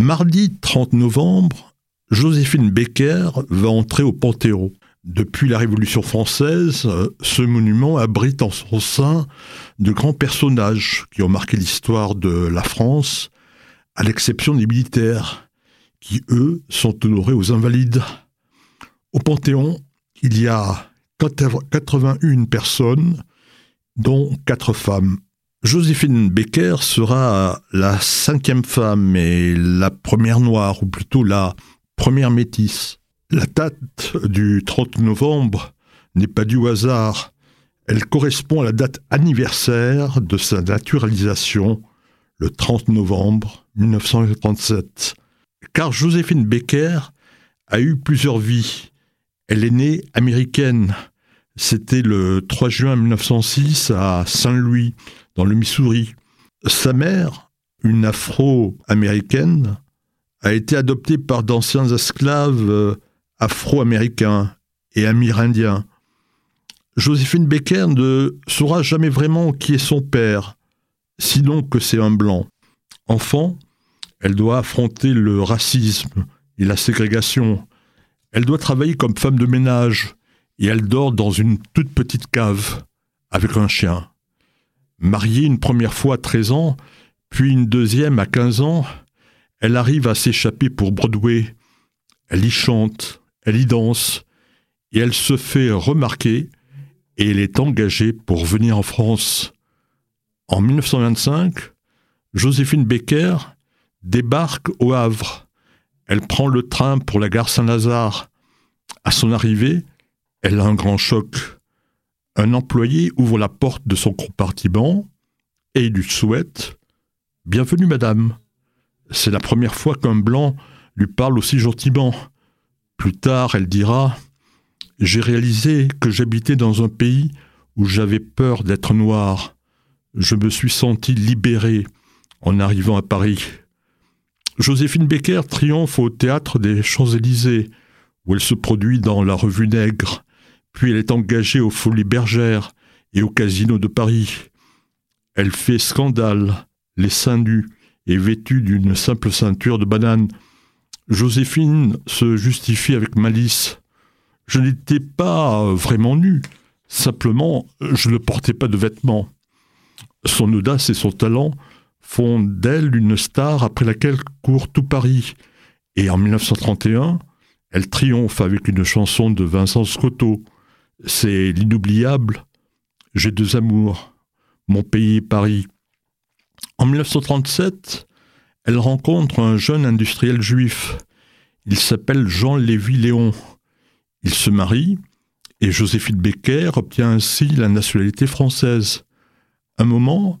Mardi 30 novembre, Joséphine Becker va entrer au Panthéon. Depuis la Révolution française, ce monument abrite en son sein de grands personnages qui ont marqué l'histoire de la France, à l'exception des militaires, qui, eux, sont honorés aux invalides. Au Panthéon, il y a 81 personnes, dont 4 femmes. Joséphine Becker sera la cinquième femme et la première noire, ou plutôt la première métisse. La date du 30 novembre n'est pas du hasard. Elle correspond à la date anniversaire de sa naturalisation, le 30 novembre 1937. Car Joséphine Becker a eu plusieurs vies. Elle est née américaine. C'était le 3 juin 1906 à Saint-Louis, le Missouri. Sa mère, une afro-américaine, a été adoptée par d'anciens esclaves euh, afro-américains et amérindiens. Joséphine Becker ne saura jamais vraiment qui est son père, sinon que c'est un blanc. Enfant, elle doit affronter le racisme et la ségrégation. Elle doit travailler comme femme de ménage et elle dort dans une toute petite cave avec un chien. Mariée une première fois à 13 ans, puis une deuxième à 15 ans, elle arrive à s'échapper pour Broadway. Elle y chante, elle y danse, et elle se fait remarquer, et elle est engagée pour venir en France. En 1925, Joséphine Becker débarque au Havre. Elle prend le train pour la gare Saint-Lazare. À son arrivée, elle a un grand choc. Un employé ouvre la porte de son compartiment et lui souhaite Bienvenue, madame. C'est la première fois qu'un blanc lui parle aussi gentiment. Plus tard, elle dira J'ai réalisé que j'habitais dans un pays où j'avais peur d'être noir. Je me suis senti libéré en arrivant à Paris. Joséphine Becker triomphe au théâtre des Champs-Élysées, où elle se produit dans la revue Nègre, puis elle est engagée aux Folies Bergères et au Casino de Paris. Elle fait scandale, les seins nus et vêtue d'une simple ceinture de banane. Joséphine se justifie avec malice. Je n'étais pas vraiment nu, simplement je ne portais pas de vêtements. Son audace et son talent font d'elle une star après laquelle court tout Paris. Et en 1931, elle triomphe avec une chanson de Vincent Scotto. C'est l'inoubliable J'ai deux amours, mon pays et Paris. En 1937, elle rencontre un jeune industriel juif. Il s'appelle Jean Lévy Léon. Il se marie et Joséphine Becker obtient ainsi la nationalité française. Un moment,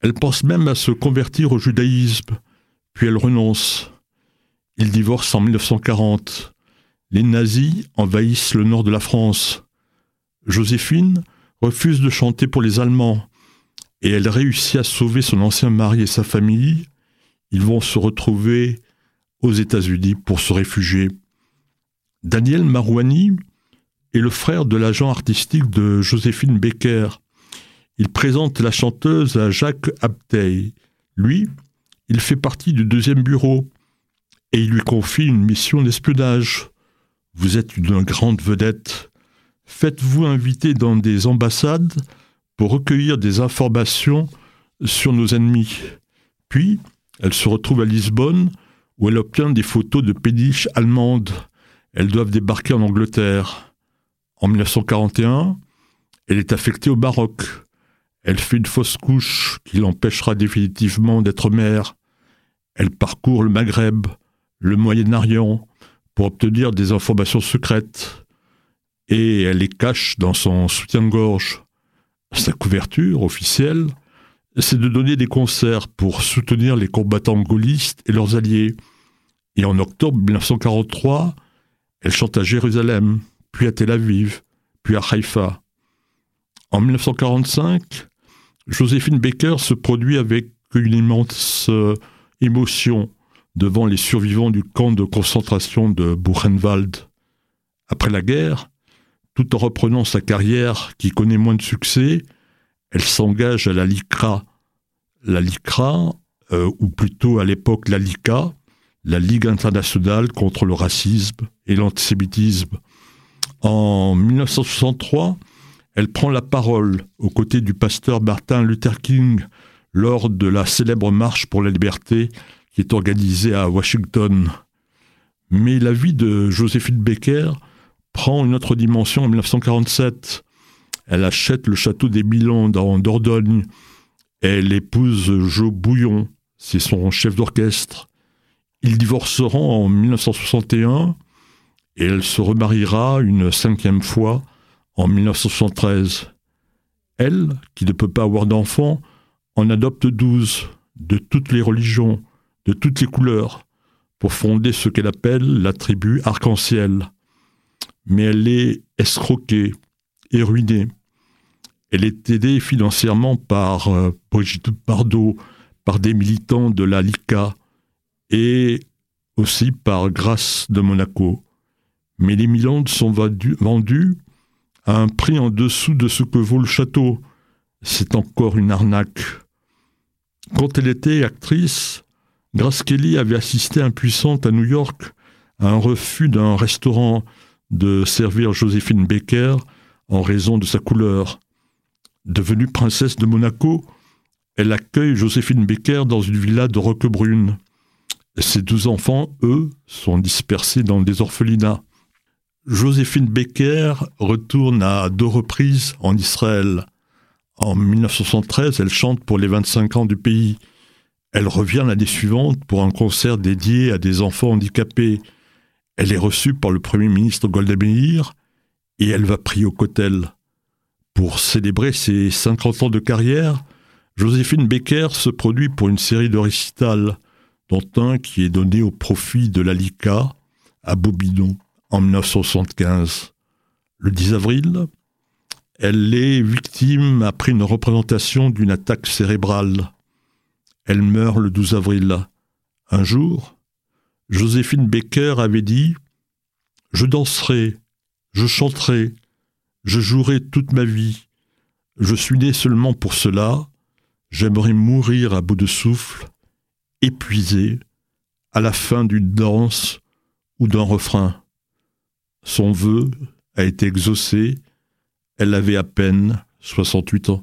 elle pense même à se convertir au judaïsme, puis elle renonce. Ils divorcent en 1940. Les nazis envahissent le nord de la France. Joséphine refuse de chanter pour les Allemands et elle réussit à sauver son ancien mari et sa famille. Ils vont se retrouver aux États-Unis pour se réfugier. Daniel Marouani est le frère de l'agent artistique de Joséphine Becker. Il présente la chanteuse à Jacques Abtey. Lui, il fait partie du deuxième bureau et il lui confie une mission d'espionnage. Vous êtes une grande vedette. Faites-vous inviter dans des ambassades pour recueillir des informations sur nos ennemis. Puis, elle se retrouve à Lisbonne, où elle obtient des photos de péniches allemandes. Elles doivent débarquer en Angleterre. En 1941, elle est affectée au Maroc. Elle fait une fausse couche qui l'empêchera définitivement d'être mère. Elle parcourt le Maghreb, le Moyen-Orient, pour obtenir des informations secrètes. Et elle les cache dans son soutien-gorge. Sa couverture officielle, c'est de donner des concerts pour soutenir les combattants gaullistes et leurs alliés. Et en octobre 1943, elle chante à Jérusalem, puis à Tel Aviv, puis à Haïfa. En 1945, Joséphine Baker se produit avec une immense euh, émotion devant les survivants du camp de concentration de Buchenwald. Après la guerre, tout en reprenant sa carrière qui connaît moins de succès, elle s'engage à la LICRA. La LICRA, euh, ou plutôt à l'époque la LICA, la Ligue internationale contre le racisme et l'antisémitisme. En 1963, elle prend la parole aux côtés du pasteur Martin Luther King lors de la célèbre marche pour la liberté qui est organisée à Washington. Mais la vie de Joséphine Baker prend une autre dimension en 1947. Elle achète le château des Milans dans Dordogne. Elle épouse Joe Bouillon, c'est son chef d'orchestre. Ils divorceront en 1961 et elle se remariera une cinquième fois en 1973. Elle, qui ne peut pas avoir d'enfants, en adopte douze, de toutes les religions, de toutes les couleurs, pour fonder ce qu'elle appelle la tribu arc-en-ciel. Mais elle est escroquée et ruinée. Elle est aidée financièrement par euh, Brigitte Bardot, par des militants de la LICA et aussi par Grâce de Monaco. Mais les Milans sont vendus à un prix en dessous de ce que vaut le château. C'est encore une arnaque. Quand elle était actrice, Grace Kelly avait assisté impuissante à New York à un refus d'un restaurant de servir Joséphine Baker en raison de sa couleur. Devenue princesse de Monaco, elle accueille Joséphine Baker dans une villa de Roquebrune. Ses douze enfants, eux, sont dispersés dans des orphelinats. Joséphine Baker retourne à deux reprises en Israël. En 1973, elle chante pour les 25 ans du pays. Elle revient l'année suivante pour un concert dédié à des enfants handicapés. Elle est reçue par le Premier ministre Golda Meir et elle va prier au Kotel. Pour célébrer ses 50 ans de carrière, Joséphine Becker se produit pour une série de récitals, dont un qui est donné au profit de l'ALICA à Bobidon en 1975. Le 10 avril, elle est victime après une représentation d'une attaque cérébrale. Elle meurt le 12 avril. Un jour, Joséphine Baker avait dit Je danserai, je chanterai, je jouerai toute ma vie. Je suis né seulement pour cela, J'aimerais mourir à bout de souffle, épuisé, à la fin d'une danse ou d'un refrain. Son vœu a été exaucé, elle avait à peine 68 ans.